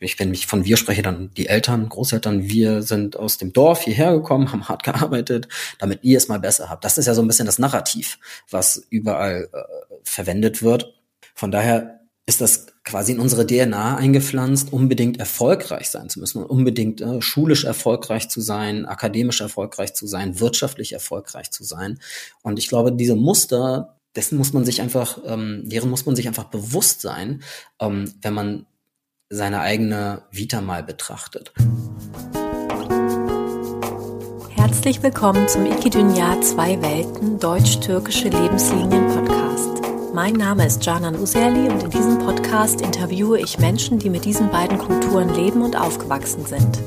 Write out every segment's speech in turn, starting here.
ich, wenn ich von wir spreche, dann die Eltern, Großeltern, wir sind aus dem Dorf hierher gekommen, haben hart gearbeitet, damit ihr es mal besser habt. Das ist ja so ein bisschen das Narrativ, was überall äh, verwendet wird. Von daher ist das quasi in unsere DNA eingepflanzt, unbedingt erfolgreich sein zu müssen und unbedingt äh, schulisch erfolgreich zu sein, akademisch erfolgreich zu sein, wirtschaftlich erfolgreich zu sein. Und ich glaube, diese Muster, dessen muss man sich einfach, ähm, deren muss man sich einfach bewusst sein, ähm, wenn man seine eigene Vita mal betrachtet. Herzlich willkommen zum Ikidunya Zwei Welten Deutsch-Türkische Lebenslinien Podcast. Mein Name ist Canan Userli und in diesem Podcast interviewe ich Menschen, die mit diesen beiden Kulturen leben und aufgewachsen sind.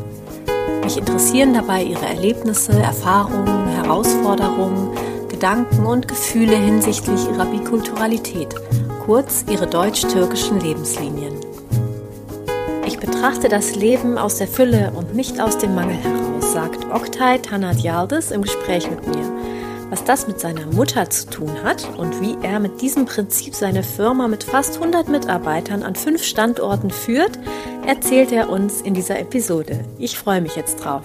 Mich interessieren dabei ihre Erlebnisse, Erfahrungen, Herausforderungen, Gedanken und Gefühle hinsichtlich ihrer Bikulturalität, kurz ihre deutsch-türkischen Lebenslinien betrachte das Leben aus der Fülle und nicht aus dem Mangel heraus, sagt Oktay Tanat Yaldis im Gespräch mit mir. Was das mit seiner Mutter zu tun hat und wie er mit diesem Prinzip seine Firma mit fast 100 Mitarbeitern an fünf Standorten führt, erzählt er uns in dieser Episode. Ich freue mich jetzt drauf.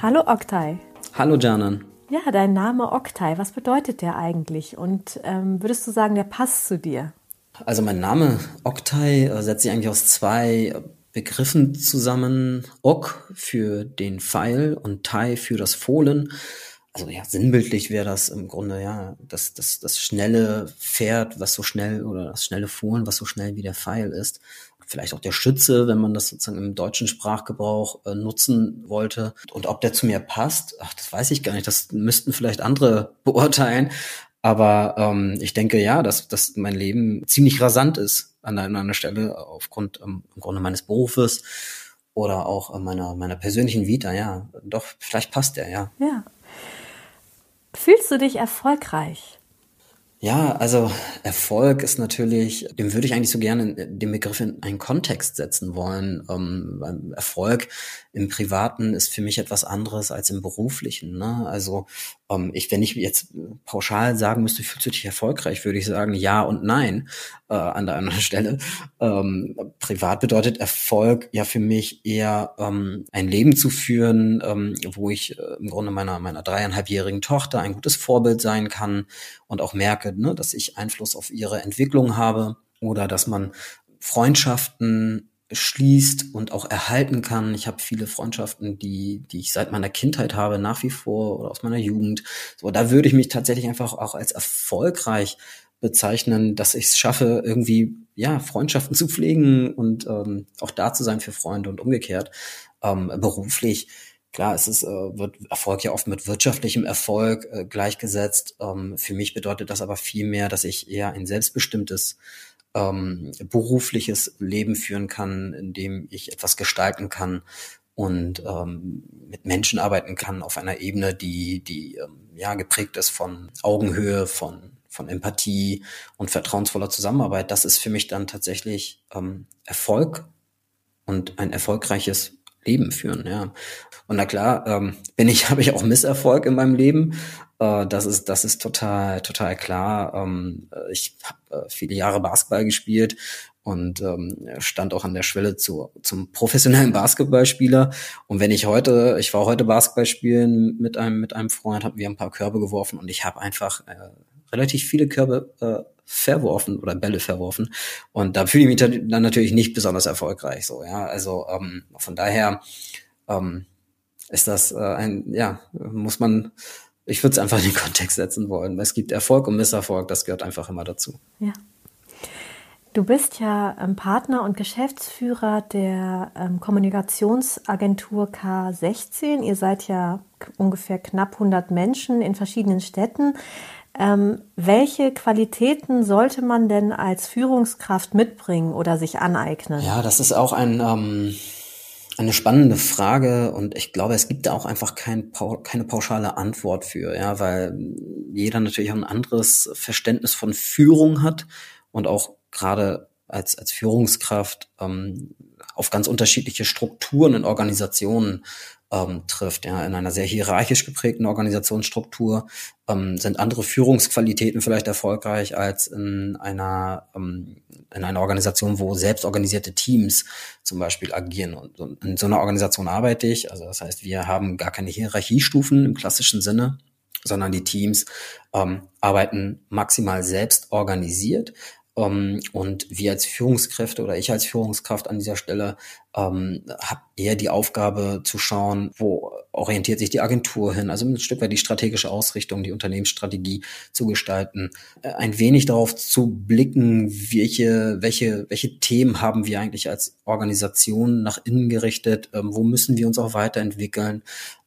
Hallo Oktay. Hallo Janan. Ja, dein Name Oktay, was bedeutet der eigentlich? Und ähm, würdest du sagen, der passt zu dir? Also mein Name Oktay äh, setzt sich eigentlich aus zwei Begriffen zusammen. Ok für den Pfeil und Tai für das Fohlen. Also ja, sinnbildlich wäre das im Grunde ja das, das, das schnelle Pferd, was so schnell oder das schnelle Fohlen, was so schnell wie der Pfeil ist. Vielleicht auch der Schütze, wenn man das sozusagen im deutschen Sprachgebrauch äh, nutzen wollte. Und ob der zu mir passt, ach, das weiß ich gar nicht. Das müssten vielleicht andere beurteilen. Aber ähm, ich denke ja, dass, dass mein Leben ziemlich rasant ist an einer, an einer Stelle aufgrund ähm, im Grunde meines Berufes oder auch äh, meiner, meiner persönlichen Vita. Ja, doch, vielleicht passt der, ja. Ja. Fühlst du dich erfolgreich? Ja, also Erfolg ist natürlich, dem würde ich eigentlich so gerne den Begriff in einen Kontext setzen wollen. Ähm, Erfolg im Privaten ist für mich etwas anderes als im beruflichen. Ne? Also ähm, ich, wenn ich jetzt pauschal sagen müsste, fühlst du dich erfolgreich, würde ich sagen ja und nein äh, an der anderen Stelle. Ähm, privat bedeutet Erfolg ja für mich eher ähm, ein Leben zu führen, ähm, wo ich äh, im Grunde meiner meiner dreieinhalbjährigen Tochter ein gutes Vorbild sein kann und auch merke, ne, dass ich Einfluss auf ihre Entwicklung habe oder dass man Freundschaften schließt und auch erhalten kann. Ich habe viele Freundschaften, die, die ich seit meiner Kindheit habe, nach wie vor oder aus meiner Jugend. So, da würde ich mich tatsächlich einfach auch als erfolgreich bezeichnen, dass ich es schaffe, irgendwie ja Freundschaften zu pflegen und ähm, auch da zu sein für Freunde und umgekehrt. Ähm, beruflich, klar, es ist, äh, wird Erfolg ja oft mit wirtschaftlichem Erfolg äh, gleichgesetzt. Ähm, für mich bedeutet das aber viel mehr, dass ich eher ein selbstbestimmtes ähm, berufliches Leben führen kann, in dem ich etwas gestalten kann und ähm, mit Menschen arbeiten kann auf einer Ebene, die, die ähm, ja geprägt ist von Augenhöhe, von von Empathie und vertrauensvoller Zusammenarbeit. Das ist für mich dann tatsächlich ähm, Erfolg und ein erfolgreiches Leben führen. Ja. Und na klar, ähm, bin ich, habe ich auch Misserfolg in meinem Leben. Äh, das ist, das ist total, total klar. Ähm, äh, ich habe äh, viele Jahre Basketball gespielt und ähm, stand auch an der Schwelle zu, zum professionellen Basketballspieler. Und wenn ich heute, ich war heute Basketball spielen mit einem mit einem Freund, haben wir ein paar Körbe geworfen und ich habe einfach äh, relativ viele Körbe äh, verworfen oder Bälle verworfen. Und da fühle ich mich dann natürlich nicht besonders erfolgreich. So, ja, also ähm, von daher ähm, ist das äh, ein, ja, muss man ich würde es einfach in den Kontext setzen wollen. Es gibt Erfolg und Misserfolg, das gehört einfach immer dazu. Ja. Du bist ja ähm, Partner und Geschäftsführer der ähm, Kommunikationsagentur K16. Ihr seid ja ungefähr knapp 100 Menschen in verschiedenen Städten. Ähm, welche Qualitäten sollte man denn als Führungskraft mitbringen oder sich aneignen? Ja, das ist auch ein, ähm, eine spannende Frage und ich glaube, es gibt da auch einfach kein, keine pauschale Antwort für, ja, weil jeder natürlich auch ein anderes Verständnis von Führung hat und auch gerade als, als Führungskraft ähm, auf ganz unterschiedliche Strukturen in Organisationen ähm, trifft. Ja, in einer sehr hierarchisch geprägten Organisationsstruktur ähm, sind andere Führungsqualitäten vielleicht erfolgreich als in einer ähm, in einer Organisation, wo selbstorganisierte Teams zum Beispiel agieren. Und in so einer Organisation arbeite ich. Also das heißt, wir haben gar keine Hierarchiestufen im klassischen Sinne sondern die Teams ähm, arbeiten maximal selbst organisiert, ähm, und wir als Führungskräfte oder ich als Führungskraft an dieser Stelle ähm, habe eher die Aufgabe zu schauen, wo orientiert sich die Agentur hin, also ein Stück weit die strategische Ausrichtung, die Unternehmensstrategie zu gestalten, äh, ein wenig darauf zu blicken, welche, welche, welche Themen haben wir eigentlich als Organisation nach innen gerichtet, ähm, wo müssen wir uns auch weiterentwickeln,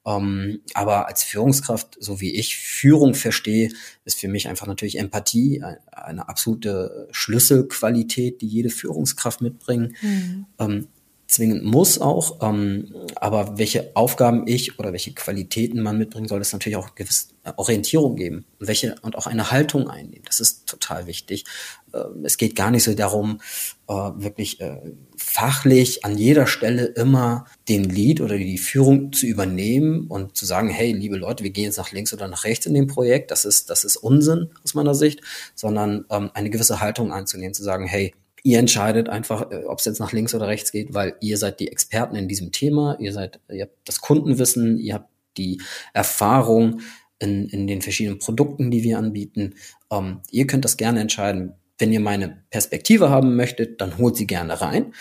ähm, aber als Führungskraft, so wie ich Führung verstehe, ist für mich einfach natürlich Empathie eine absolute Schlüsselqualität, die jede Führungskraft mitbringen. Mhm. Ähm, zwingend muss auch, ähm, aber welche Aufgaben ich oder welche Qualitäten man mitbringen soll, ist natürlich auch gewisse Orientierung geben und welche und auch eine Haltung einnehmen. Das ist total wichtig. Äh, es geht gar nicht so darum, äh, wirklich äh, fachlich an jeder Stelle immer den Lead oder die Führung zu übernehmen und zu sagen, hey, liebe Leute, wir gehen jetzt nach links oder nach rechts in dem Projekt. Das ist das ist Unsinn aus meiner Sicht, sondern ähm, eine gewisse Haltung einzunehmen, zu sagen, hey, Ihr entscheidet einfach, äh, ob es jetzt nach links oder rechts geht, weil ihr seid die Experten in diesem Thema, ihr seid, ihr habt das Kundenwissen, ihr habt die Erfahrung in, in den verschiedenen Produkten, die wir anbieten. Ähm, ihr könnt das gerne entscheiden. Wenn ihr meine Perspektive haben möchtet, dann holt sie gerne rein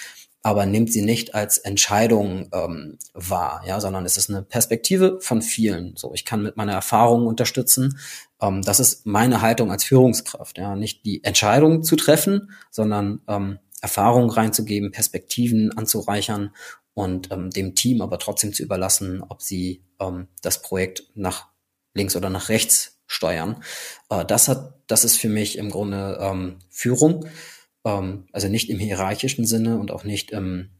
aber nimmt sie nicht als Entscheidung ähm, wahr, ja, sondern es ist eine Perspektive von vielen. So, ich kann mit meiner Erfahrung unterstützen. Ähm, das ist meine Haltung als Führungskraft, ja, nicht die Entscheidung zu treffen, sondern ähm, Erfahrung reinzugeben, Perspektiven anzureichern und ähm, dem Team aber trotzdem zu überlassen, ob sie ähm, das Projekt nach links oder nach rechts steuern. Äh, das hat, das ist für mich im Grunde ähm, Führung ähm, also nicht im hierarchischen Sinne und auch nicht im,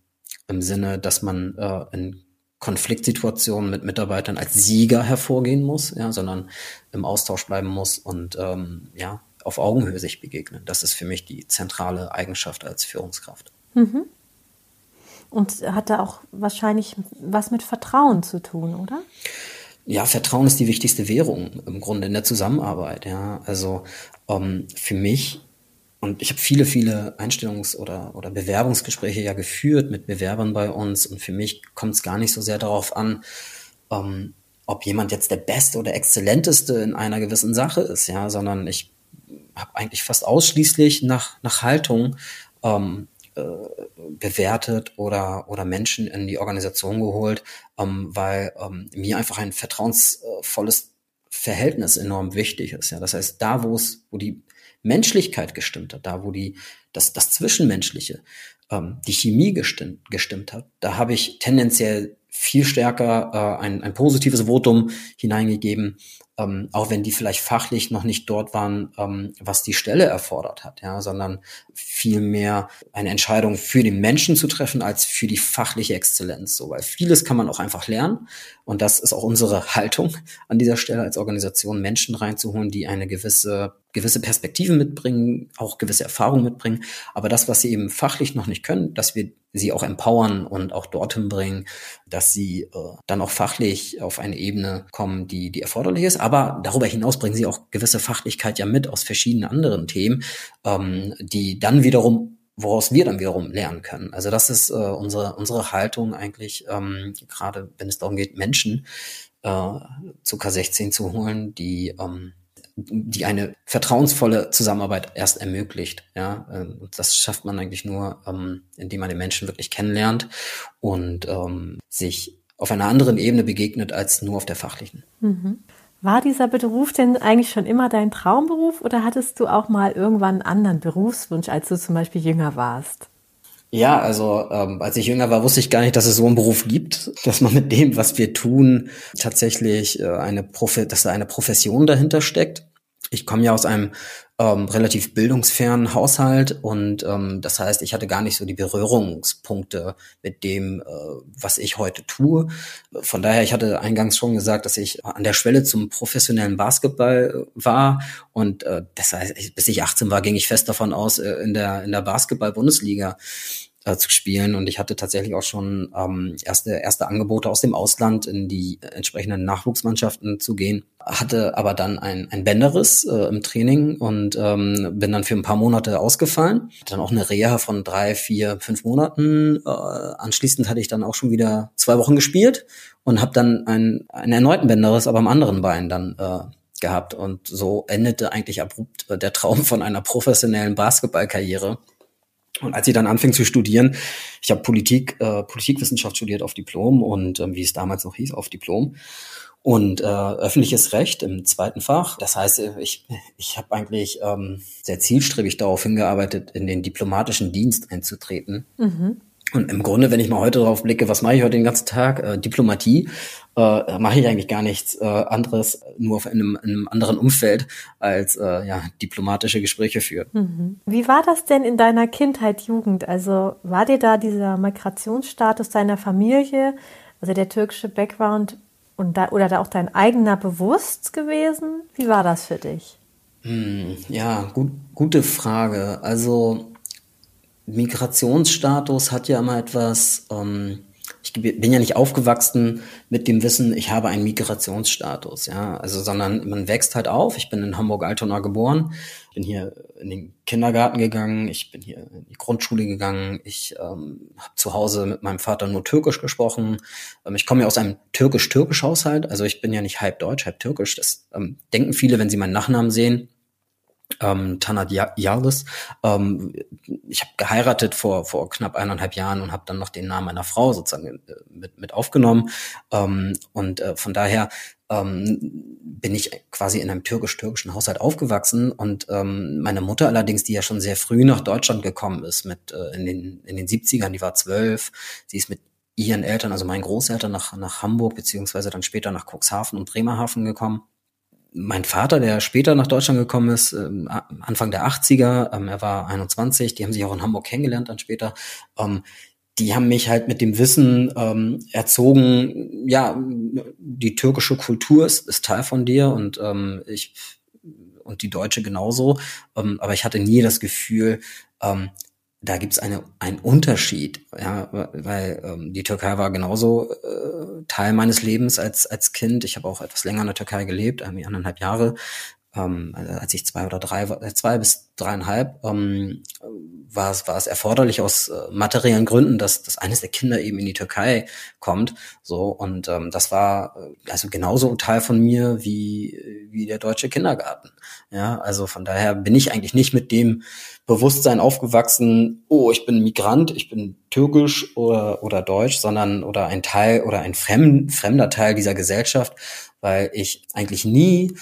im Sinne, dass man äh, in Konfliktsituationen mit Mitarbeitern als Sieger hervorgehen muss, ja, sondern im Austausch bleiben muss und ähm, ja, auf Augenhöhe sich begegnen. Das ist für mich die zentrale Eigenschaft als Führungskraft. Mhm. Und hat da auch wahrscheinlich was mit Vertrauen zu tun, oder? Ja, Vertrauen ist die wichtigste Währung im Grunde in der Zusammenarbeit. Ja, also ähm, für mich und ich habe viele, viele Einstellungs- oder, oder Bewerbungsgespräche ja geführt mit Bewerbern bei uns. Und für mich kommt es gar nicht so sehr darauf an, ähm, ob jemand jetzt der Beste oder Exzellenteste in einer gewissen Sache ist, ja, sondern ich habe eigentlich fast ausschließlich nach, nach Haltung ähm, äh, bewertet oder, oder Menschen in die Organisation geholt, ähm, weil ähm, mir einfach ein vertrauensvolles Verhältnis enorm wichtig ist. Ja, das heißt, da, wo es, wo die Menschlichkeit gestimmt hat, da wo die, das, das Zwischenmenschliche, ähm, die Chemie gestimmt, gestimmt hat, da habe ich tendenziell viel stärker äh, ein, ein positives Votum hineingegeben, ähm, auch wenn die vielleicht fachlich noch nicht dort waren, ähm, was die Stelle erfordert hat, ja, sondern viel mehr eine Entscheidung für den Menschen zu treffen als für die fachliche Exzellenz, so, weil vieles kann man auch einfach lernen. Und das ist auch unsere Haltung an dieser Stelle als Organisation, Menschen reinzuholen, die eine gewisse gewisse Perspektiven mitbringen, auch gewisse Erfahrungen mitbringen. Aber das, was sie eben fachlich noch nicht können, dass wir sie auch empowern und auch dorthin bringen, dass sie äh, dann auch fachlich auf eine Ebene kommen, die, die erforderlich ist. Aber darüber hinaus bringen sie auch gewisse Fachlichkeit ja mit aus verschiedenen anderen Themen, ähm, die dann wiederum woraus wir dann wiederum lernen können. Also das ist äh, unsere, unsere Haltung eigentlich, ähm, gerade wenn es darum geht, Menschen äh, zu K16 zu holen, die ähm, die eine vertrauensvolle Zusammenarbeit erst ermöglicht. Ja, ähm, und das schafft man eigentlich nur, ähm, indem man den Menschen wirklich kennenlernt und ähm, sich auf einer anderen Ebene begegnet als nur auf der fachlichen. Mhm. War dieser Beruf denn eigentlich schon immer dein Traumberuf oder hattest du auch mal irgendwann einen anderen Berufswunsch, als du zum Beispiel jünger warst? Ja, also ähm, als ich jünger war, wusste ich gar nicht, dass es so einen Beruf gibt, dass man mit dem, was wir tun, tatsächlich äh, eine Profe dass da eine Profession dahinter steckt. Ich komme ja aus einem ähm, relativ bildungsfernen Haushalt und ähm, das heißt, ich hatte gar nicht so die Berührungspunkte mit dem, äh, was ich heute tue. Von daher, ich hatte eingangs schon gesagt, dass ich an der Schwelle zum professionellen Basketball war und äh, das heißt, bis ich 18 war, ging ich fest davon aus, äh, in der in der Basketball-Bundesliga äh, zu spielen. Und ich hatte tatsächlich auch schon ähm, erste, erste Angebote aus dem Ausland in die entsprechenden Nachwuchsmannschaften zu gehen. Hatte aber dann ein, ein Bänderriss äh, im Training und ähm, bin dann für ein paar Monate ausgefallen. Dann auch eine Reha von drei, vier, fünf Monaten. Äh, anschließend hatte ich dann auch schon wieder zwei Wochen gespielt und habe dann einen, einen erneuten Bänderriss, aber am anderen Bein dann äh, gehabt. Und so endete eigentlich abrupt der Traum von einer professionellen Basketballkarriere. Und als ich dann anfing zu studieren, ich habe Politik, äh, Politikwissenschaft studiert auf Diplom und ähm, wie es damals noch hieß, auf Diplom und äh, öffentliches Recht im zweiten Fach. Das heißt, ich, ich habe eigentlich ähm, sehr zielstrebig darauf hingearbeitet, in den diplomatischen Dienst einzutreten. Mhm. Und im Grunde, wenn ich mal heute drauf blicke, was mache ich heute den ganzen Tag? Äh, Diplomatie. Äh, mache ich eigentlich gar nichts äh, anderes, nur in einem, in einem anderen Umfeld als äh, ja, diplomatische Gespräche führen. Mhm. Wie war das denn in deiner Kindheit, Jugend? Also war dir da dieser Migrationsstatus deiner Familie, also der türkische Background und da, oder da auch dein eigener bewusst gewesen? Wie war das für dich? Hm, ja, gut, gute Frage. Also Migrationsstatus hat ja immer etwas, ähm, ich bin ja nicht aufgewachsen mit dem Wissen, ich habe einen Migrationsstatus, ja, also, sondern man wächst halt auf. Ich bin in Hamburg-Altona geboren, bin hier in den Kindergarten gegangen, ich bin hier in die Grundschule gegangen, ich ähm, habe zu Hause mit meinem Vater nur Türkisch gesprochen. Ähm, ich komme ja aus einem türkisch-türkisch Haushalt, also ich bin ja nicht halb deutsch, halb türkisch. Das ähm, denken viele, wenn sie meinen Nachnamen sehen ähm, Tanat Yarlis. Ähm, ich habe geheiratet vor, vor knapp eineinhalb Jahren und habe dann noch den Namen meiner Frau sozusagen äh, mit, mit aufgenommen. Ähm, und äh, von daher ähm, bin ich quasi in einem türkisch-türkischen Haushalt aufgewachsen und ähm, meine Mutter allerdings, die ja schon sehr früh nach Deutschland gekommen ist, mit äh, in den in den 70ern, die war zwölf, sie ist mit ihren Eltern, also meinen Großeltern nach nach Hamburg beziehungsweise dann später nach Cuxhaven und Bremerhaven gekommen mein Vater, der später nach Deutschland gekommen ist, ähm, Anfang der 80er, ähm, er war 21, die haben sich auch in Hamburg kennengelernt dann später, ähm, die haben mich halt mit dem Wissen ähm, erzogen, ja, die türkische Kultur ist, ist Teil von dir und ähm, ich und die deutsche genauso, ähm, aber ich hatte nie das Gefühl, ähm, da gibt's eine, einen Unterschied, ja, weil ähm, die Türkei war genauso äh, Teil meines Lebens als, als Kind. Ich habe auch etwas länger in der Türkei gelebt, irgendwie anderthalb Jahre, ähm, als ich zwei oder drei, war, äh, zwei bis dreieinhalb, ähm, war es, war es erforderlich aus äh, materiellen Gründen, dass, dass eines der Kinder eben in die Türkei kommt. So, und ähm, das war äh, also genauso Teil von mir wie, wie der deutsche Kindergarten. Ja, also von daher bin ich eigentlich nicht mit dem Bewusstsein aufgewachsen, oh, ich bin Migrant, ich bin türkisch oder, oder deutsch, sondern oder ein Teil oder ein fremd, fremder Teil dieser Gesellschaft, weil ich eigentlich nie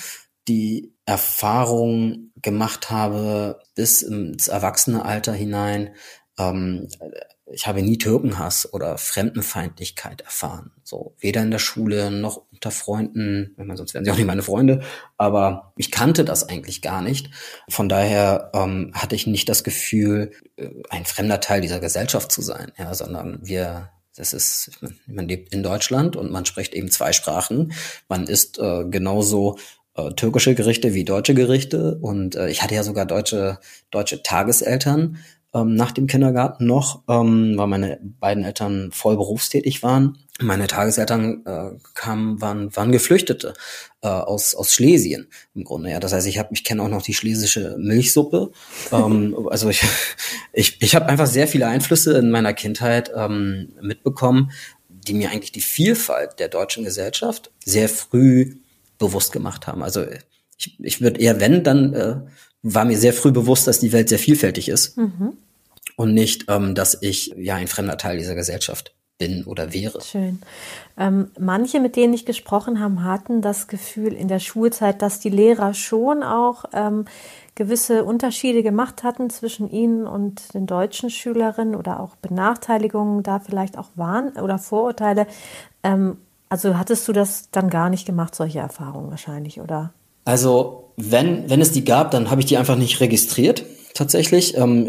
die Erfahrung gemacht habe bis ins Erwachsenealter hinein, ähm, ich habe nie Türkenhass oder Fremdenfeindlichkeit erfahren. So, weder in der Schule noch unter Freunden, wenn man sonst wären sie auch nicht meine Freunde, aber ich kannte das eigentlich gar nicht. Von daher ähm, hatte ich nicht das Gefühl, äh, ein fremder Teil dieser Gesellschaft zu sein, ja, sondern wir das ist, man lebt in Deutschland und man spricht eben zwei Sprachen. Man ist äh, genauso äh, türkische Gerichte wie deutsche Gerichte und äh, ich hatte ja sogar deutsche deutsche Tageseltern ähm, nach dem Kindergarten noch, ähm, weil meine beiden Eltern voll berufstätig waren. Meine Tageseltern äh, kamen, waren, waren Geflüchtete äh, aus, aus Schlesien im Grunde. Ja, das heißt, ich habe, ich kenne auch noch die schlesische Milchsuppe. ähm, also ich, ich, ich habe einfach sehr viele Einflüsse in meiner Kindheit ähm, mitbekommen, die mir eigentlich die Vielfalt der deutschen Gesellschaft sehr früh bewusst gemacht haben. Also ich, ich würde eher, wenn, dann äh, war mir sehr früh bewusst, dass die Welt sehr vielfältig ist. Mhm und nicht, ähm, dass ich ja ein fremder Teil dieser Gesellschaft bin oder wäre. Schön. Ähm, manche, mit denen ich gesprochen habe, hatten das Gefühl in der Schulzeit, dass die Lehrer schon auch ähm, gewisse Unterschiede gemacht hatten zwischen ihnen und den deutschen Schülerinnen oder auch Benachteiligungen da vielleicht auch waren oder Vorurteile. Ähm, also hattest du das dann gar nicht gemacht, solche Erfahrungen wahrscheinlich, oder? Also wenn, wenn es die gab, dann habe ich die einfach nicht registriert, tatsächlich. Ähm,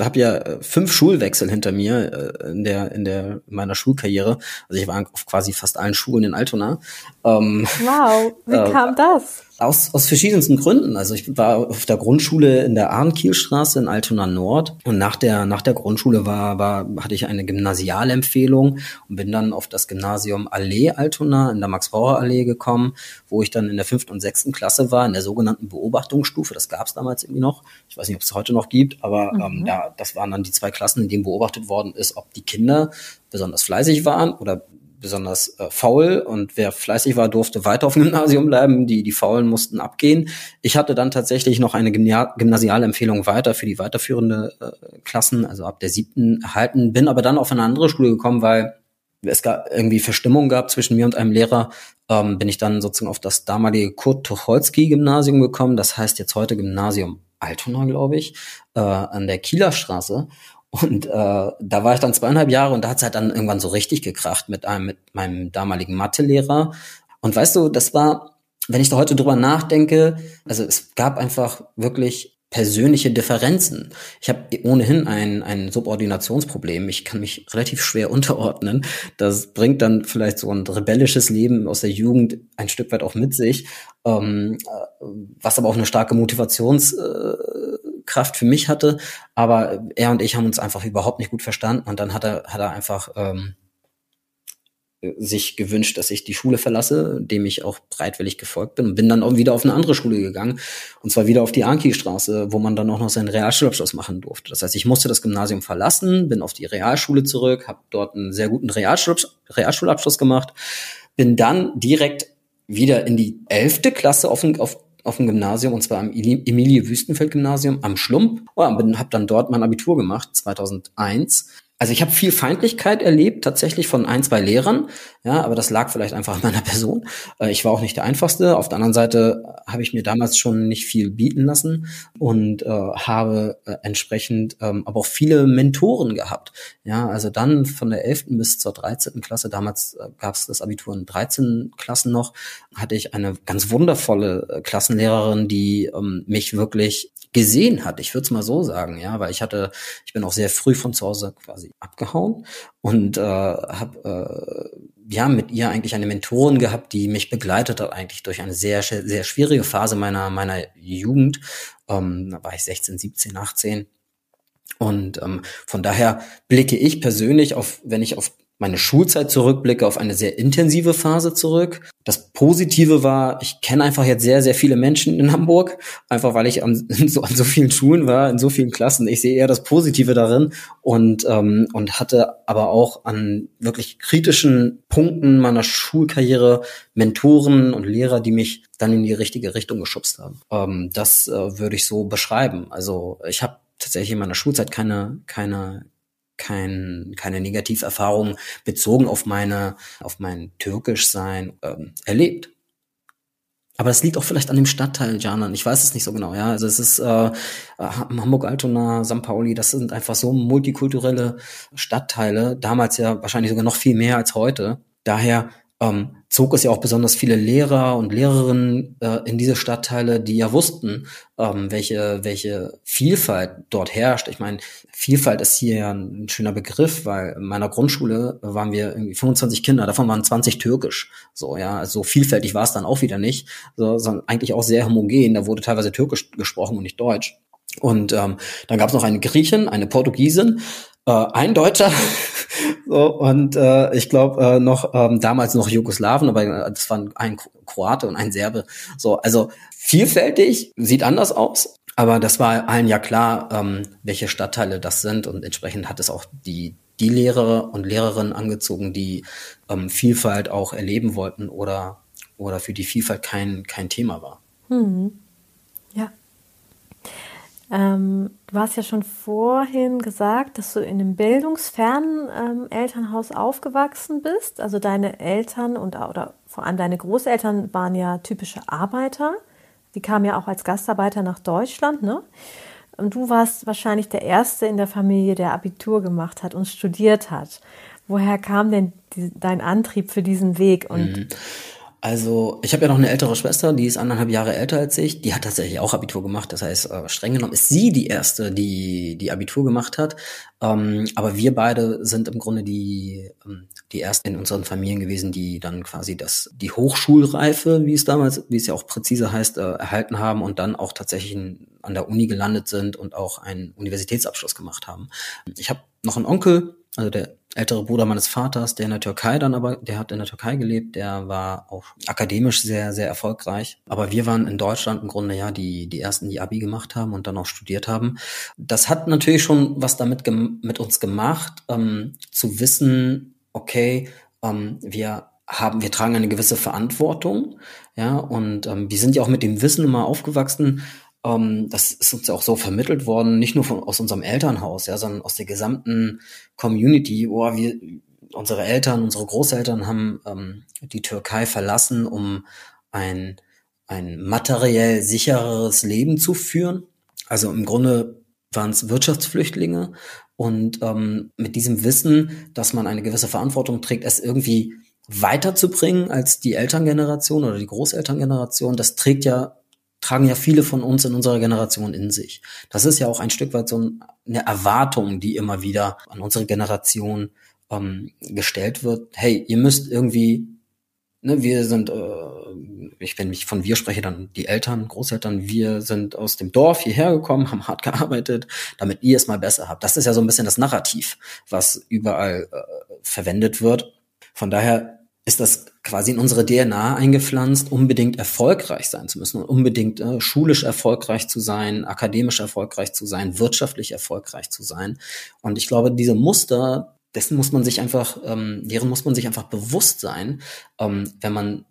habe ja äh, fünf Schulwechsel hinter mir äh, in der in der in meiner Schulkarriere. Also ich war auf quasi fast allen Schulen in Altona. Ähm, wow, wie äh, kam das? Aus, aus verschiedensten Gründen. Also ich war auf der Grundschule in der Arnkielstraße in Altona Nord und nach der, nach der Grundschule war, war, hatte ich eine Gymnasialempfehlung und bin dann auf das Gymnasium Allee Altona in der Max-Bauer-Allee gekommen, wo ich dann in der fünften und sechsten Klasse war, in der sogenannten Beobachtungsstufe. Das gab es damals irgendwie noch. Ich weiß nicht, ob es heute noch gibt, aber mhm. ähm, ja, das waren dann die zwei Klassen, in denen beobachtet worden ist, ob die Kinder besonders fleißig waren oder besonders äh, faul und wer fleißig war, durfte weiter auf dem Gymnasium bleiben. Die, die Faulen mussten abgehen. Ich hatte dann tatsächlich noch eine gymnasiale Empfehlung weiter für die weiterführende äh, Klassen, also ab der siebten erhalten, bin aber dann auf eine andere Schule gekommen, weil es gab irgendwie Verstimmung gab zwischen mir und einem Lehrer, ähm, bin ich dann sozusagen auf das damalige Kurt-Tucholsky-Gymnasium gekommen. Das heißt jetzt heute Gymnasium Altona, glaube ich, äh, an der Kieler Straße. Und äh, da war ich dann zweieinhalb Jahre und da hat es halt dann irgendwann so richtig gekracht mit einem mit meinem damaligen Mathelehrer. Und weißt du, das war, wenn ich da heute drüber nachdenke, also es gab einfach wirklich persönliche Differenzen. Ich habe ohnehin ein, ein Subordinationsproblem. Ich kann mich relativ schwer unterordnen. Das bringt dann vielleicht so ein rebellisches Leben aus der Jugend ein Stück weit auch mit sich, ähm, äh, was aber auch eine starke Motivations äh, Kraft für mich hatte. Aber er und ich haben uns einfach überhaupt nicht gut verstanden und dann hat er, hat er einfach ähm, sich gewünscht, dass ich die Schule verlasse, dem ich auch breitwillig gefolgt bin und bin dann auch wieder auf eine andere Schule gegangen und zwar wieder auf die Anki-Straße, wo man dann auch noch seinen Realschulabschluss machen durfte. Das heißt, ich musste das Gymnasium verlassen, bin auf die Realschule zurück, habe dort einen sehr guten Realschulabschluss, Realschulabschluss gemacht, bin dann direkt wieder in die elfte Klasse auf, auf auf dem Gymnasium und zwar am Emilie Wüstenfeld Gymnasium am Schlump. Oh, und habe dann dort mein Abitur gemacht 2001 also ich habe viel Feindlichkeit erlebt, tatsächlich von ein, zwei Lehrern, ja, aber das lag vielleicht einfach an meiner Person. Äh, ich war auch nicht der Einfachste. Auf der anderen Seite habe ich mir damals schon nicht viel bieten lassen und äh, habe äh, entsprechend ähm, aber auch viele Mentoren gehabt. Ja, also dann von der 11. bis zur 13. Klasse, damals äh, gab es das Abitur in 13 Klassen noch, hatte ich eine ganz wundervolle äh, Klassenlehrerin, die ähm, mich wirklich gesehen hat. Ich würde es mal so sagen, ja, weil ich hatte, ich bin auch sehr früh von zu Hause quasi abgehauen und äh, habe äh, ja mit ihr eigentlich eine Mentorin gehabt, die mich begleitet hat eigentlich durch eine sehr sehr schwierige Phase meiner meiner Jugend. Ähm, da war ich 16, 17, 18 und ähm, von daher blicke ich persönlich auf, wenn ich auf meine Schulzeit zurückblicke, auf eine sehr intensive Phase zurück. Das Positive war, ich kenne einfach jetzt sehr, sehr viele Menschen in Hamburg, einfach weil ich an so, an so vielen Schulen war, in so vielen Klassen. Ich sehe eher das Positive darin und, ähm, und hatte aber auch an wirklich kritischen Punkten meiner Schulkarriere Mentoren und Lehrer, die mich dann in die richtige Richtung geschubst haben. Ähm, das äh, würde ich so beschreiben. Also ich habe tatsächlich in meiner Schulzeit keine, keine kein, keine Negativerfahrung bezogen auf meine, auf mein Türkischsein ähm, erlebt. Aber das liegt auch vielleicht an dem Stadtteil Janan. Ich weiß es nicht so genau. Ja, also es ist äh, Hamburg-Altona, St. Pauli. Das sind einfach so multikulturelle Stadtteile. Damals ja wahrscheinlich sogar noch viel mehr als heute. Daher ähm, zog es ja auch besonders viele Lehrer und Lehrerinnen äh, in diese Stadtteile, die ja wussten, ähm, welche, welche Vielfalt dort herrscht. Ich meine, Vielfalt ist hier ja ein schöner Begriff, weil in meiner Grundschule waren wir irgendwie 25 Kinder, davon waren 20 türkisch. So, ja, also vielfältig war es dann auch wieder nicht, so, sondern eigentlich auch sehr homogen. Da wurde teilweise türkisch gesprochen und nicht deutsch. Und ähm, dann gab es noch eine Griechin, eine Portugiesin, äh, ein Deutscher so, und äh, ich glaube äh, noch ähm, damals noch Jugoslawen, aber äh, das waren ein Kroate und ein Serbe. So, also vielfältig, sieht anders aus, aber das war allen ja klar, ähm, welche Stadtteile das sind und entsprechend hat es auch die die Lehrer und Lehrerinnen angezogen, die ähm, Vielfalt auch erleben wollten oder oder für die Vielfalt kein kein Thema war. Hm. Ähm, du hast ja schon vorhin gesagt, dass du in einem bildungsfernen ähm, Elternhaus aufgewachsen bist. Also deine Eltern und oder vor allem deine Großeltern waren ja typische Arbeiter. Die kamen ja auch als Gastarbeiter nach Deutschland, ne? Und du warst wahrscheinlich der Erste in der Familie, der Abitur gemacht hat und studiert hat. Woher kam denn die, dein Antrieb für diesen Weg? Und mhm. Also, ich habe ja noch eine ältere Schwester, die ist anderthalb Jahre älter als ich. Die hat tatsächlich auch Abitur gemacht. Das heißt, äh, streng genommen ist sie die erste, die die Abitur gemacht hat. Ähm, aber wir beide sind im Grunde die ähm, die ersten in unseren Familien gewesen, die dann quasi das die Hochschulreife, wie es damals, wie es ja auch präzise heißt, äh, erhalten haben und dann auch tatsächlich an der Uni gelandet sind und auch einen Universitätsabschluss gemacht haben. Ich habe noch einen Onkel, also der ältere Bruder meines Vaters, der in der Türkei dann aber, der hat in der Türkei gelebt, der war auch akademisch sehr, sehr erfolgreich. Aber wir waren in Deutschland im Grunde ja die, die ersten, die Abi gemacht haben und dann auch studiert haben. Das hat natürlich schon was damit mit uns gemacht, ähm, zu wissen, okay, ähm, wir haben, wir tragen eine gewisse Verantwortung, ja, und ähm, wir sind ja auch mit dem Wissen immer aufgewachsen, ähm, das ist uns ja auch so vermittelt worden, nicht nur von, aus unserem Elternhaus, ja, sondern aus der gesamten Community. Oh, wir, unsere Eltern, unsere Großeltern haben ähm, die Türkei verlassen, um ein, ein materiell sichereres Leben zu führen. Also im Grunde waren es Wirtschaftsflüchtlinge und ähm, mit diesem Wissen, dass man eine gewisse Verantwortung trägt, es irgendwie weiterzubringen als die Elterngeneration oder die Großelterngeneration, das trägt ja tragen ja viele von uns in unserer Generation in sich. Das ist ja auch ein Stück weit so eine Erwartung, die immer wieder an unsere Generation ähm, gestellt wird. Hey, ihr müsst irgendwie, ne, wir sind, äh, ich wenn ich von wir spreche, dann die Eltern, Großeltern, wir sind aus dem Dorf hierher gekommen, haben hart gearbeitet, damit ihr es mal besser habt. Das ist ja so ein bisschen das Narrativ, was überall äh, verwendet wird. Von daher ist das quasi in unsere DNA eingepflanzt, unbedingt erfolgreich sein zu müssen und unbedingt äh, schulisch erfolgreich zu sein, akademisch erfolgreich zu sein, wirtschaftlich erfolgreich zu sein. Und ich glaube, diese Muster, dessen muss man sich einfach, ähm, deren muss man sich einfach bewusst sein, ähm, wenn man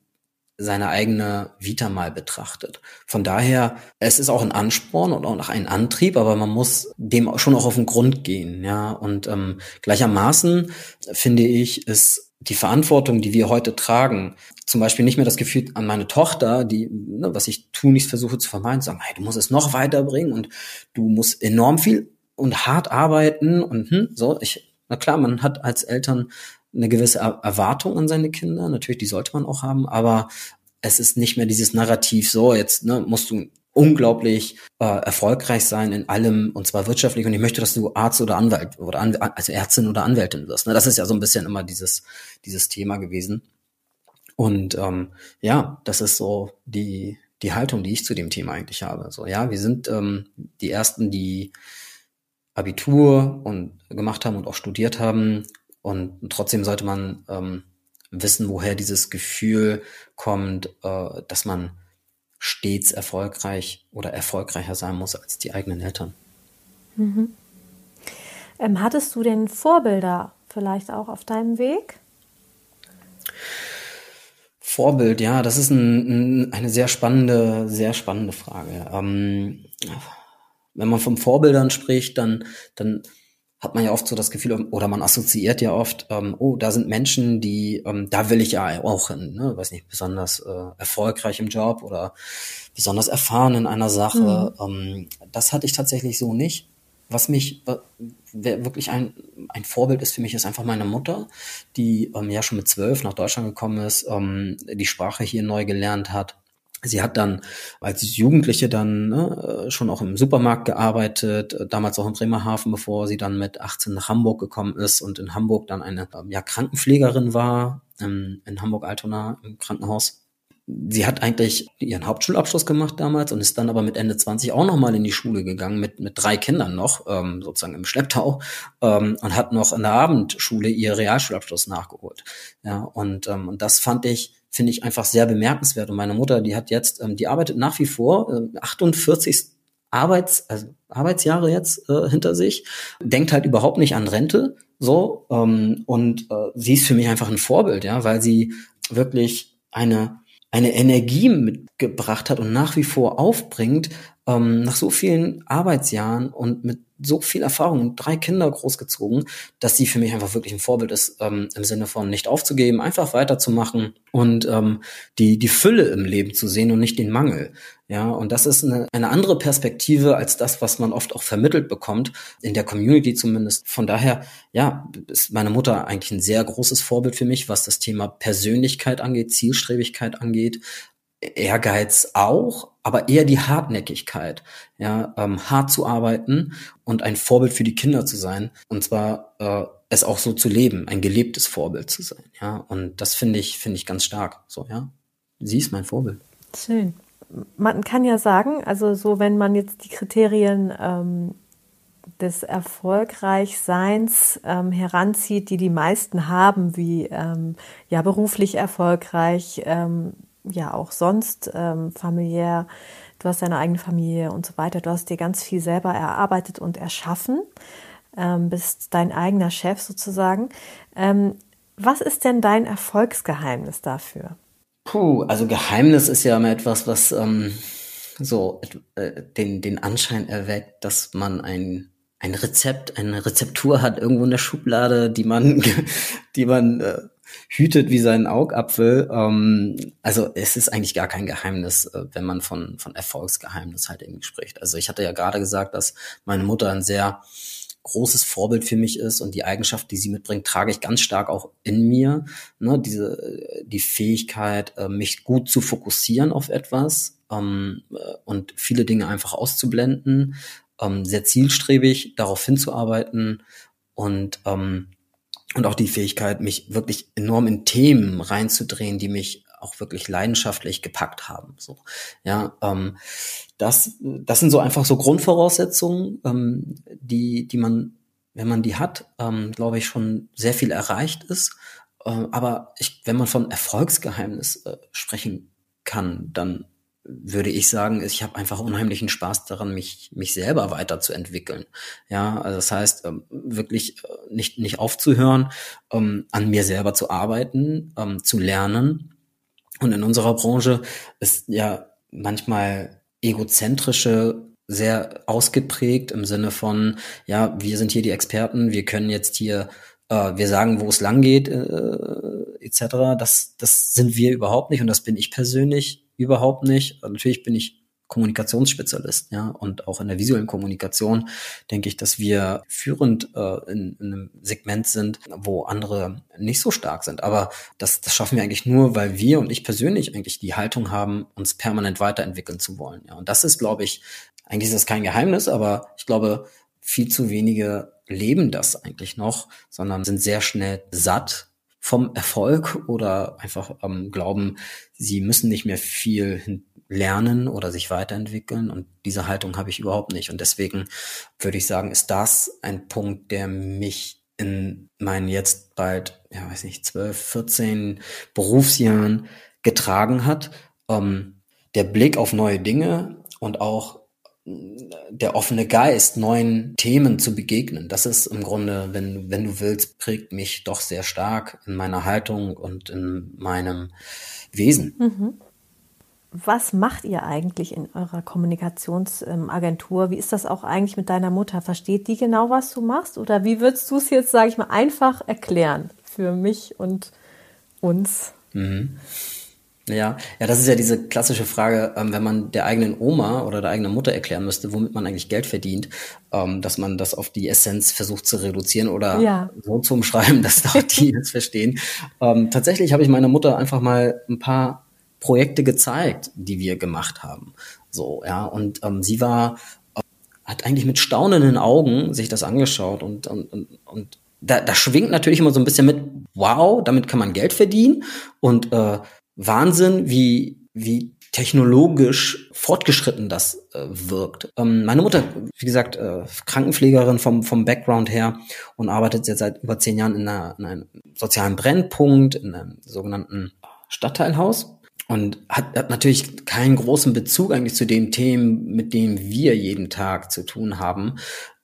seine eigene Vita mal betrachtet. Von daher, es ist auch ein Ansporn und auch ein Antrieb, aber man muss dem schon auch auf den Grund gehen, ja. Und ähm, gleichermaßen finde ich, ist die Verantwortung, die wir heute tragen, zum Beispiel nicht mehr das Gefühl an meine Tochter, die, ne, was ich tunlichst versuche zu vermeiden, zu sagen, hey, du musst es noch weiterbringen und du musst enorm viel und hart arbeiten und hm, so. Ich, na klar, man hat als Eltern eine gewisse Erwartung an seine Kinder, natürlich, die sollte man auch haben, aber es ist nicht mehr dieses Narrativ, so, jetzt ne, musst du unglaublich äh, erfolgreich sein in allem und zwar wirtschaftlich und ich möchte, dass du Arzt oder Anwalt oder An also Ärztin oder Anwältin wirst. Ne? Das ist ja so ein bisschen immer dieses dieses Thema gewesen. Und ähm, ja, das ist so die die Haltung, die ich zu dem Thema eigentlich habe. So ja, wir sind ähm, die ersten, die Abitur und gemacht haben und auch studiert haben und trotzdem sollte man ähm, wissen, woher dieses Gefühl kommt, äh, dass man stets erfolgreich oder erfolgreicher sein muss als die eigenen Eltern. Mhm. Ähm, hattest du denn Vorbilder vielleicht auch auf deinem Weg? Vorbild, ja, das ist ein, ein, eine sehr spannende, sehr spannende Frage. Ähm, wenn man von Vorbildern spricht, dann, dann hat man ja oft so das Gefühl, oder man assoziiert ja oft, ähm, oh, da sind Menschen, die, ähm, da will ich ja auch hin, ne? weiß nicht, besonders äh, erfolgreich im Job oder besonders erfahren in einer Sache. Mhm. Ähm, das hatte ich tatsächlich so nicht. Was mich wer wirklich ein, ein Vorbild ist für mich, ist einfach meine Mutter, die ähm, ja schon mit zwölf nach Deutschland gekommen ist, ähm, die Sprache hier neu gelernt hat, Sie hat dann als Jugendliche dann ne, schon auch im Supermarkt gearbeitet, damals auch in Bremerhaven, bevor sie dann mit 18 nach Hamburg gekommen ist und in Hamburg dann eine ja, Krankenpflegerin war, ähm, in Hamburg-Altona im Krankenhaus. Sie hat eigentlich ihren Hauptschulabschluss gemacht damals und ist dann aber mit Ende 20 auch nochmal in die Schule gegangen, mit, mit drei Kindern noch, ähm, sozusagen im Schlepptau, ähm, und hat noch in der Abendschule ihr Realschulabschluss nachgeholt. Ja, und, ähm, und das fand ich finde ich einfach sehr bemerkenswert. Und meine Mutter, die hat jetzt, ähm, die arbeitet nach wie vor äh, 48 Arbeits, also Arbeitsjahre jetzt äh, hinter sich, denkt halt überhaupt nicht an Rente, so ähm, und äh, sie ist für mich einfach ein Vorbild, ja, weil sie wirklich eine eine Energie mitgebracht hat und nach wie vor aufbringt, ähm, nach so vielen Arbeitsjahren und mit so viel Erfahrung und drei Kinder großgezogen, dass sie für mich einfach wirklich ein Vorbild ist, ähm, im Sinne von nicht aufzugeben, einfach weiterzumachen und ähm, die, die Fülle im Leben zu sehen und nicht den Mangel. Ja, und das ist eine, eine andere Perspektive als das, was man oft auch vermittelt bekommt, in der Community zumindest. Von daher, ja, ist meine Mutter eigentlich ein sehr großes Vorbild für mich, was das Thema Persönlichkeit angeht, Zielstrebigkeit angeht, Ehrgeiz auch, aber eher die Hartnäckigkeit, ja, ähm, hart zu arbeiten und ein Vorbild für die Kinder zu sein und zwar äh, es auch so zu leben, ein gelebtes Vorbild zu sein, ja, und das finde ich finde ich ganz stark, so ja. Sie ist mein Vorbild. Schön. Man kann ja sagen, also so wenn man jetzt die Kriterien ähm, des Erfolgreichseins ähm, heranzieht, die die meisten haben, wie ähm, ja beruflich erfolgreich, ähm, ja auch sonst ähm, familiär, du hast deine eigene Familie und so weiter, du hast dir ganz viel selber erarbeitet und erschaffen, ähm, bist dein eigener Chef sozusagen. Ähm, was ist denn dein Erfolgsgeheimnis dafür? Puh, also Geheimnis ist ja immer etwas, was ähm, so äh, den, den Anschein erweckt, dass man ein ein Rezept, eine Rezeptur hat irgendwo in der Schublade, die man, die man äh, hütet wie seinen Augapfel. Ähm, also es ist eigentlich gar kein Geheimnis, äh, wenn man von, von Erfolgsgeheimnis halt irgendwie spricht. Also ich hatte ja gerade gesagt, dass meine Mutter ein sehr großes Vorbild für mich ist und die Eigenschaft, die sie mitbringt, trage ich ganz stark auch in mir. Ne, diese, äh, die Fähigkeit, äh, mich gut zu fokussieren auf etwas ähm, und viele Dinge einfach auszublenden, ähm, sehr zielstrebig darauf hinzuarbeiten und ähm, und auch die Fähigkeit, mich wirklich enorm in Themen reinzudrehen, die mich auch wirklich leidenschaftlich gepackt haben. So, ja, ähm, das, das sind so einfach so Grundvoraussetzungen, ähm, die, die man, wenn man die hat, ähm, glaube ich, schon sehr viel erreicht ist. Äh, aber ich, wenn man von Erfolgsgeheimnis äh, sprechen kann, dann würde ich sagen, ich habe einfach unheimlichen Spaß daran, mich, mich selber weiterzuentwickeln. Ja, also das heißt, ähm, wirklich äh, nicht, nicht aufzuhören, ähm, an mir selber zu arbeiten, ähm, zu lernen. Und in unserer Branche ist ja manchmal egozentrische sehr ausgeprägt im Sinne von, ja, wir sind hier die Experten, wir können jetzt hier, äh, wir sagen, wo es lang geht, äh, etc. Das, das sind wir überhaupt nicht und das bin ich persönlich überhaupt nicht. Natürlich bin ich Kommunikationsspezialist, ja, und auch in der visuellen Kommunikation denke ich, dass wir führend äh, in, in, einem Segment sind, wo andere nicht so stark sind. Aber das, das schaffen wir eigentlich nur, weil wir und ich persönlich eigentlich die Haltung haben, uns permanent weiterentwickeln zu wollen. Ja, und das ist, glaube ich, eigentlich ist das kein Geheimnis, aber ich glaube, viel zu wenige leben das eigentlich noch, sondern sind sehr schnell satt vom Erfolg oder einfach ähm, glauben, sie müssen nicht mehr viel lernen oder sich weiterentwickeln. Und diese Haltung habe ich überhaupt nicht. Und deswegen würde ich sagen, ist das ein Punkt, der mich in meinen jetzt bald, ja, weiß nicht, 12, 14 Berufsjahren getragen hat. Ähm, der Blick auf neue Dinge und auch der offene Geist, neuen Themen zu begegnen. Das ist im Grunde, wenn, wenn du willst, prägt mich doch sehr stark in meiner Haltung und in meinem Wesen. Mhm. Was macht ihr eigentlich in eurer Kommunikationsagentur? Wie ist das auch eigentlich mit deiner Mutter? Versteht die genau, was du machst? Oder wie würdest du es jetzt, sage ich mal, einfach erklären für mich und uns? Mhm. Ja, ja, das ist ja diese klassische Frage, ähm, wenn man der eigenen Oma oder der eigenen Mutter erklären müsste, womit man eigentlich Geld verdient, ähm, dass man das auf die Essenz versucht zu reduzieren oder ja. so zu umschreiben, dass auch die es verstehen. Ähm, tatsächlich habe ich meiner Mutter einfach mal ein paar Projekte gezeigt, die wir gemacht haben. So, ja, und ähm, sie war, äh, hat eigentlich mit staunenden Augen sich das angeschaut und, und, und, und da, da schwingt natürlich immer so ein bisschen mit, wow, damit kann man Geld verdienen und äh, Wahnsinn, wie, wie technologisch fortgeschritten das äh, wirkt. Ähm, meine Mutter, wie gesagt, äh, Krankenpflegerin vom, vom Background her und arbeitet jetzt seit über zehn Jahren in, einer, in einem sozialen Brennpunkt, in einem sogenannten Stadtteilhaus und hat, hat natürlich keinen großen Bezug eigentlich zu den Themen, mit denen wir jeden Tag zu tun haben.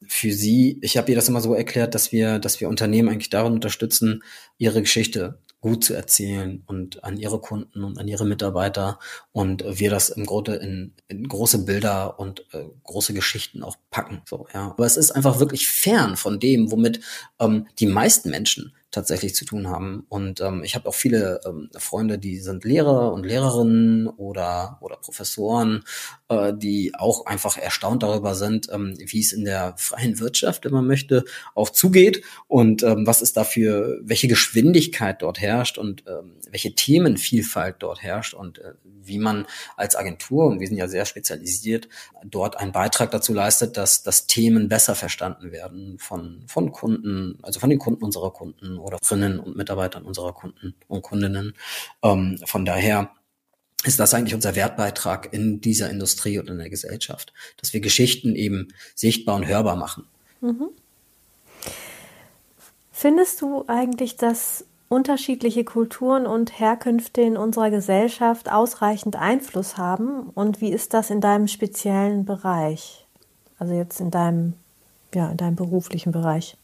Für sie, ich habe ihr das immer so erklärt, dass wir, dass wir Unternehmen eigentlich darin unterstützen, ihre Geschichte gut zu erzählen und an ihre Kunden und an ihre Mitarbeiter und wir das im Grunde in, in große Bilder und äh, große Geschichten auch packen. So, ja. Aber es ist einfach wirklich fern von dem, womit ähm, die meisten Menschen tatsächlich zu tun haben. Und ähm, ich habe auch viele ähm, Freunde, die sind Lehrer und Lehrerinnen oder, oder Professoren, äh, die auch einfach erstaunt darüber sind, ähm, wie es in der freien Wirtschaft, wenn man möchte, auch zugeht und ähm, was ist dafür, welche Geschwindigkeit dort herrscht und ähm, welche Themenvielfalt dort herrscht und äh, wie man als Agentur, und wir sind ja sehr spezialisiert, dort einen Beitrag dazu leistet, dass, dass Themen besser verstanden werden von, von Kunden, also von den Kunden unserer Kunden oder Rinnen und Mitarbeitern unserer Kunden und Kundinnen. Von daher ist das eigentlich unser Wertbeitrag in dieser Industrie und in der Gesellschaft, dass wir Geschichten eben sichtbar und hörbar machen. Mhm. Findest du eigentlich, dass unterschiedliche Kulturen und Herkünfte in unserer Gesellschaft ausreichend Einfluss haben? Und wie ist das in deinem speziellen Bereich? Also jetzt in deinem, ja, in deinem beruflichen Bereich.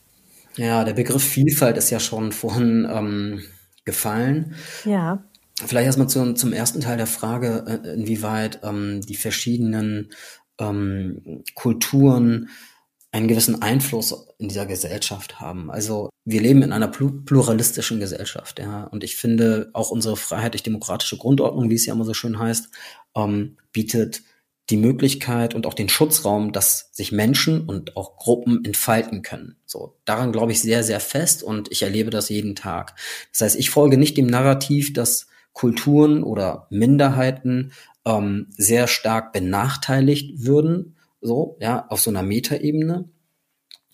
Ja, der Begriff Vielfalt ist ja schon vorhin ähm, gefallen. Ja. Vielleicht erstmal zum, zum ersten Teil der Frage, äh, inwieweit ähm, die verschiedenen ähm, Kulturen einen gewissen Einfluss in dieser Gesellschaft haben. Also wir leben in einer pluralistischen Gesellschaft, ja. Und ich finde, auch unsere freiheitlich-demokratische Grundordnung, wie es ja immer so schön heißt, ähm, bietet die Möglichkeit und auch den Schutzraum, dass sich Menschen und auch Gruppen entfalten können. So, daran glaube ich sehr, sehr fest und ich erlebe das jeden Tag. Das heißt, ich folge nicht dem Narrativ, dass Kulturen oder Minderheiten ähm, sehr stark benachteiligt würden, so, ja, auf so einer Metaebene,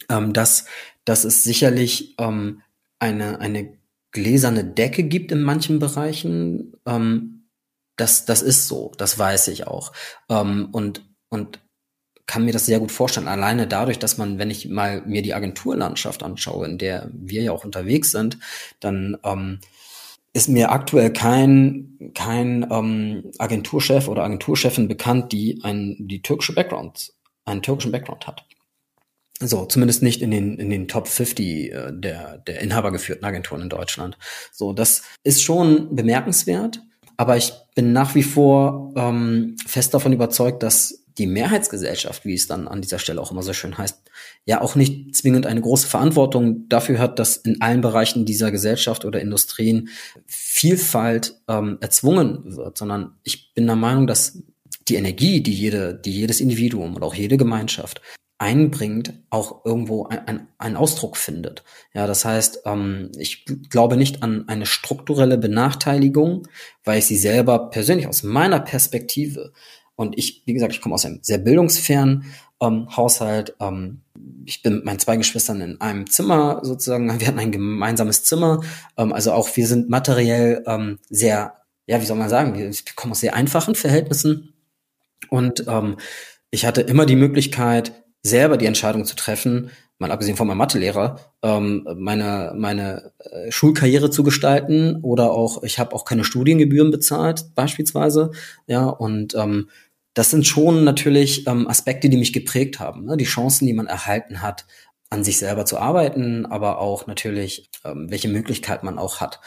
ähm, dass, dass es sicherlich ähm, eine, eine gläserne Decke gibt in manchen Bereichen. Ähm, das, das ist so, das weiß ich auch. Ähm, und, und kann mir das sehr gut vorstellen. Alleine dadurch, dass man, wenn ich mal mir die Agenturlandschaft anschaue, in der wir ja auch unterwegs sind, dann ähm, ist mir aktuell kein, kein ähm, Agenturchef oder Agenturchefin bekannt, die ein, die türkische Background, einen türkischen Background hat. So, zumindest nicht in den, in den Top 50 äh, der, der inhabergeführten Agenturen in Deutschland. So, das ist schon bemerkenswert, aber ich bin nach wie vor ähm, fest davon überzeugt, dass die Mehrheitsgesellschaft, wie es dann an dieser Stelle auch immer so schön heißt, ja auch nicht zwingend eine große Verantwortung dafür hat, dass in allen Bereichen dieser Gesellschaft oder Industrien Vielfalt ähm, erzwungen wird, sondern ich bin der Meinung, dass die Energie, die jede, die jedes Individuum oder auch jede Gemeinschaft einbringt, auch irgendwo ein, ein, Ausdruck findet. Ja, das heißt, ähm, ich glaube nicht an eine strukturelle Benachteiligung, weil ich sie selber persönlich aus meiner Perspektive und ich, wie gesagt, ich komme aus einem sehr bildungsfernen ähm, Haushalt. Ähm, ich bin mit meinen zwei Geschwistern in einem Zimmer sozusagen. Wir hatten ein gemeinsames Zimmer. Ähm, also auch wir sind materiell ähm, sehr, ja, wie soll man sagen, wir kommen aus sehr einfachen Verhältnissen. Und ähm, ich hatte immer die Möglichkeit, selber die Entscheidung zu treffen, mal abgesehen von meinem Mathelehrer, ähm, meine, meine äh, Schulkarriere zu gestalten oder auch, ich habe auch keine Studiengebühren bezahlt, beispielsweise. Ja, und ähm, das sind schon natürlich ähm, Aspekte, die mich geprägt haben. Ne? Die Chancen, die man erhalten hat, an sich selber zu arbeiten, aber auch natürlich, ähm, welche Möglichkeit man auch hat.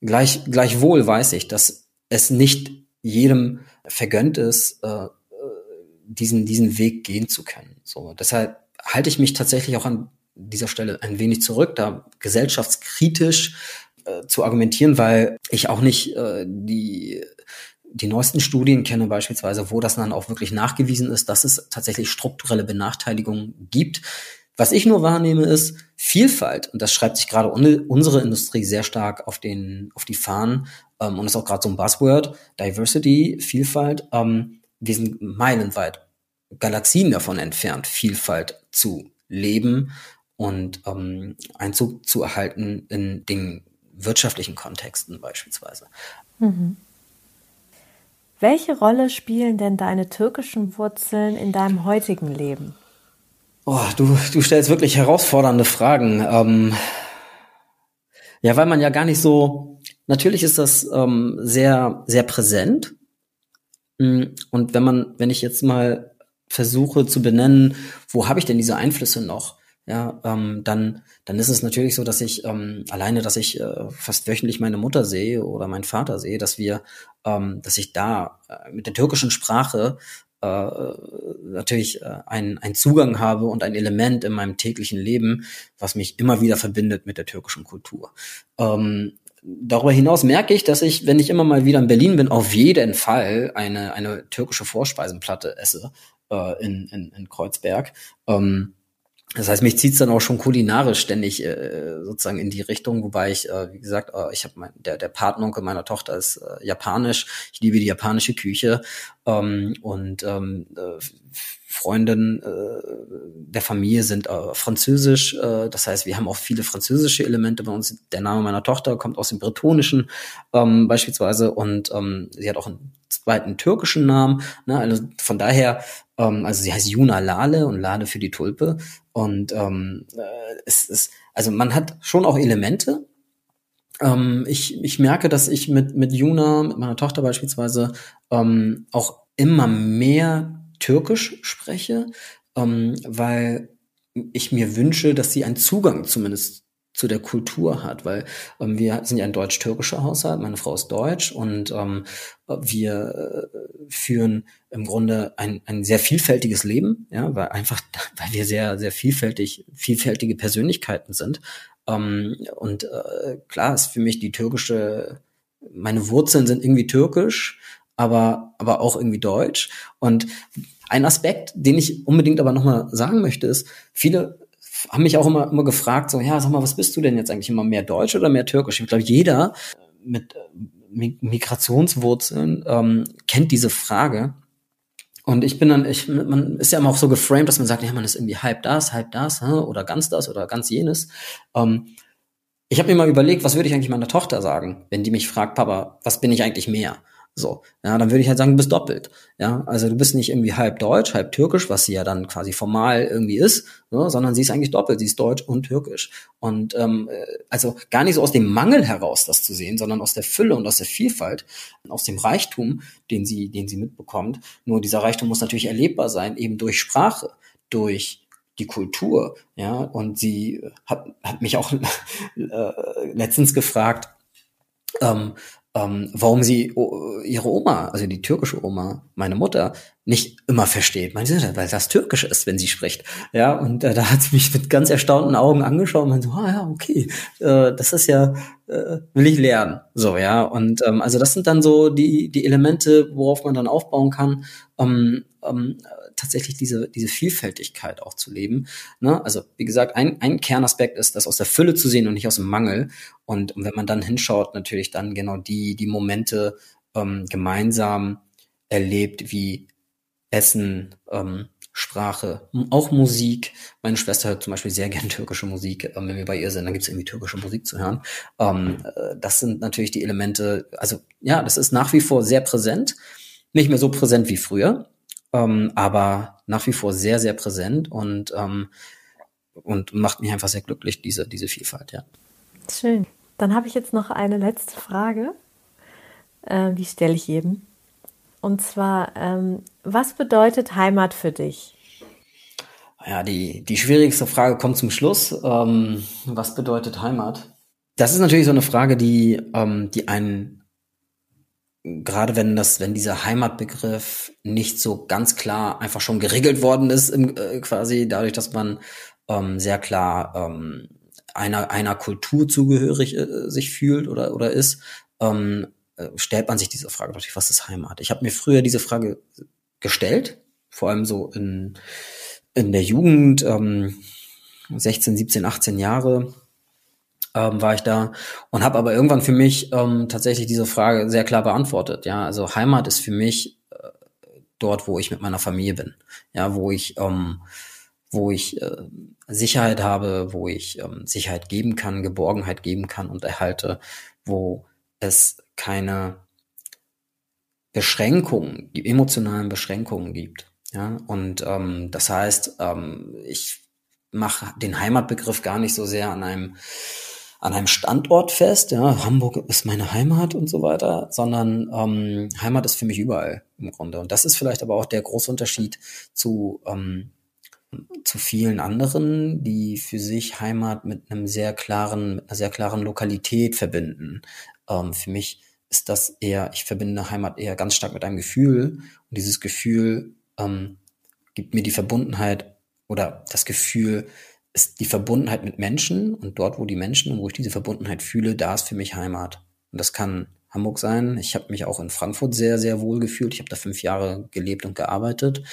Gleich, gleichwohl weiß ich, dass es nicht jedem vergönnt ist, äh, äh diesen, diesen Weg gehen zu können. So, deshalb halte ich mich tatsächlich auch an dieser Stelle ein wenig zurück, da gesellschaftskritisch äh, zu argumentieren, weil ich auch nicht äh, die die neuesten Studien kenne beispielsweise, wo das dann auch wirklich nachgewiesen ist, dass es tatsächlich strukturelle Benachteiligungen gibt. Was ich nur wahrnehme, ist Vielfalt. Und das schreibt sich gerade unsere Industrie sehr stark auf, den, auf die Fahnen. Ähm, und ist auch gerade so ein Buzzword. Diversity, Vielfalt. Ähm, wir sind meilenweit, Galaxien davon entfernt, Vielfalt zu leben und ähm, Einzug zu erhalten in den wirtschaftlichen Kontexten beispielsweise. Mhm. Welche Rolle spielen denn deine türkischen Wurzeln in deinem heutigen Leben? Oh, du, du stellst wirklich herausfordernde Fragen. Ähm, ja, weil man ja gar nicht so, natürlich ist das ähm, sehr, sehr präsent. Mm, und wenn man, wenn ich jetzt mal versuche zu benennen, wo habe ich denn diese Einflüsse noch? ja, ähm, dann, dann ist es natürlich so, dass ich ähm, alleine, dass ich äh, fast wöchentlich meine Mutter sehe oder meinen Vater sehe, dass wir, ähm, dass ich da äh, mit der türkischen Sprache äh, natürlich äh, ein, ein Zugang habe und ein Element in meinem täglichen Leben, was mich immer wieder verbindet mit der türkischen Kultur. Ähm, darüber hinaus merke ich, dass ich, wenn ich immer mal wieder in Berlin bin, auf jeden Fall eine, eine türkische Vorspeisenplatte esse äh, in, in, in Kreuzberg. Ähm, das heißt, mich zieht's dann auch schon kulinarisch ständig äh, sozusagen in die Richtung, wobei ich, äh, wie gesagt, äh, ich habe mein, der, der Patenonkel meiner Tochter ist äh, japanisch. Ich liebe die japanische Küche ähm, und ähm, äh, Freundinnen äh, der Familie sind äh, französisch. Äh, das heißt, wir haben auch viele französische Elemente bei uns. Der Name meiner Tochter kommt aus dem Bretonischen ähm, beispielsweise und ähm, sie hat auch einen zweiten türkischen Namen. Ne? Also von daher, ähm, also sie heißt Juna Lale und Lale für die Tulpe. Und ähm, äh, es ist, also man hat schon auch Elemente. Ähm, ich, ich merke, dass ich mit, mit Juna, mit meiner Tochter beispielsweise, ähm, auch immer mehr Türkisch spreche, ähm, weil ich mir wünsche, dass sie einen Zugang zumindest zu der Kultur hat, weil ähm, wir sind ja ein deutsch-türkischer Haushalt, meine Frau ist deutsch und ähm, wir äh, führen im Grunde ein, ein sehr vielfältiges Leben, ja, weil einfach, weil wir sehr, sehr vielfältig, vielfältige Persönlichkeiten sind. Ähm, und äh, klar ist für mich die türkische, meine Wurzeln sind irgendwie türkisch, aber, aber auch irgendwie deutsch. Und ein Aspekt, den ich unbedingt aber nochmal sagen möchte, ist, viele haben mich auch immer, immer gefragt, so, ja, sag mal, was bist du denn jetzt eigentlich immer mehr Deutsch oder mehr Türkisch? Ich glaube, jeder mit Migrationswurzeln ähm, kennt diese Frage. Und ich bin dann, ich, man ist ja immer auch so geframed, dass man sagt, ja, man ist irgendwie halb das, halb das, oder ganz das oder ganz jenes. Ähm, ich habe mir mal überlegt, was würde ich eigentlich meiner Tochter sagen, wenn die mich fragt, Papa, was bin ich eigentlich mehr? So, ja, dann würde ich halt sagen, du bist doppelt. Ja, also du bist nicht irgendwie halb deutsch, halb türkisch, was sie ja dann quasi formal irgendwie ist, so, sondern sie ist eigentlich doppelt, sie ist deutsch und türkisch. Und ähm, äh, also gar nicht so aus dem Mangel heraus das zu sehen, sondern aus der Fülle und aus der Vielfalt, aus dem Reichtum, den sie, den sie mitbekommt. Nur dieser Reichtum muss natürlich erlebbar sein, eben durch Sprache, durch die Kultur, ja. Und sie hat, hat mich auch äh, letztens gefragt, ähm, ähm, warum sie oh, ihre Oma, also die türkische Oma, meine Mutter, nicht immer versteht. Meine sie, weil das türkisch ist, wenn sie spricht. Ja, und äh, da hat sie mich mit ganz erstaunten Augen angeschaut und meinte so, ah ja, okay, äh, das ist ja, äh, will ich lernen. So, ja. Und ähm, also das sind dann so die, die Elemente, worauf man dann aufbauen kann. Ähm, ähm, tatsächlich diese, diese Vielfältigkeit auch zu leben. Ne? Also wie gesagt, ein, ein Kernaspekt ist, das aus der Fülle zu sehen und nicht aus dem Mangel. Und, und wenn man dann hinschaut, natürlich dann genau die, die Momente ähm, gemeinsam erlebt, wie Essen, ähm, Sprache, auch Musik. Meine Schwester hört zum Beispiel sehr gerne türkische Musik. Ähm, wenn wir bei ihr sind, dann gibt es irgendwie türkische Musik zu hören. Ähm, äh, das sind natürlich die Elemente, also ja, das ist nach wie vor sehr präsent. Nicht mehr so präsent wie früher, ähm, aber nach wie vor sehr, sehr präsent und, ähm, und macht mich einfach sehr glücklich, diese, diese Vielfalt, ja. Schön. Dann habe ich jetzt noch eine letzte Frage. Äh, die stelle ich jedem. Und zwar, ähm, was bedeutet Heimat für dich? Ja, die, die schwierigste Frage kommt zum Schluss. Ähm, was bedeutet Heimat? Das ist natürlich so eine Frage, die, ähm, die einen gerade wenn das, wenn dieser Heimatbegriff nicht so ganz klar einfach schon geregelt worden ist, im, äh, quasi dadurch, dass man ähm, sehr klar ähm, einer einer Kultur zugehörig äh, sich fühlt oder oder ist, ähm, äh, stellt man sich diese Frage natürlich, was ist Heimat? Ich habe mir früher diese Frage gestellt, vor allem so in in der Jugend, ähm, 16, 17, 18 Jahre ähm, war ich da und habe aber irgendwann für mich ähm, tatsächlich diese Frage sehr klar beantwortet. Ja, also Heimat ist für mich äh, dort, wo ich mit meiner Familie bin. Ja, wo ich ähm, wo ich äh, Sicherheit habe, wo ich ähm, Sicherheit geben kann, Geborgenheit geben kann und erhalte, wo es keine Beschränkungen, die emotionalen Beschränkungen gibt. Ja, und ähm, das heißt, ähm, ich mache den Heimatbegriff gar nicht so sehr an einem an einem Standort fest, ja, Hamburg ist meine Heimat und so weiter, sondern ähm, Heimat ist für mich überall im Grunde. Und das ist vielleicht aber auch der große Unterschied zu, ähm, zu vielen anderen, die für sich Heimat mit einem sehr klaren, mit einer sehr klaren Lokalität verbinden. Ähm, für mich ist das eher, ich verbinde Heimat eher ganz stark mit einem Gefühl und dieses Gefühl ähm, gibt mir die Verbundenheit oder das Gefühl ist die Verbundenheit mit Menschen und dort, wo die Menschen und wo ich diese Verbundenheit fühle, da ist für mich Heimat. Und das kann Hamburg sein. Ich habe mich auch in Frankfurt sehr, sehr wohl gefühlt. Ich habe da fünf Jahre gelebt und gearbeitet.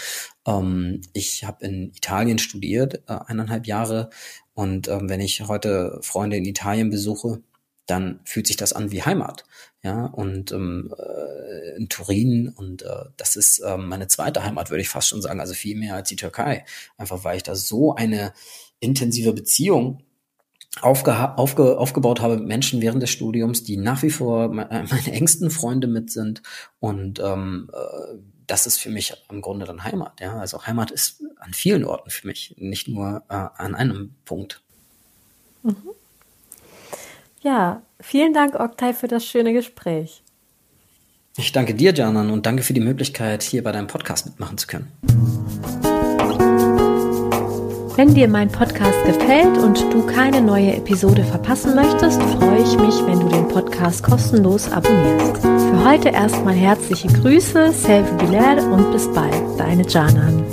Ähm, ich habe in Italien studiert, äh, eineinhalb Jahre. Und ähm, wenn ich heute Freunde in Italien besuche, dann fühlt sich das an wie Heimat. Ja, und ähm, äh, in Turin und äh, das ist ähm, meine zweite Heimat, würde ich fast schon sagen, also viel mehr als die Türkei. Einfach weil ich da so eine intensive Beziehung aufge, aufge, aufgebaut habe mit Menschen während des Studiums, die nach wie vor meine, meine engsten Freunde mit sind. Und ähm, äh, das ist für mich im Grunde dann Heimat. Ja, also Heimat ist an vielen Orten für mich, nicht nur äh, an einem Punkt. Mhm. Ja, vielen Dank, Oktay, für das schöne Gespräch. Ich danke dir, Janan, und danke für die Möglichkeit, hier bei deinem Podcast mitmachen zu können. Wenn dir mein Podcast gefällt und du keine neue Episode verpassen möchtest, freue ich mich, wenn du den Podcast kostenlos abonnierst. Für heute erstmal herzliche Grüße, Selvi Bilal und bis bald, deine Janan.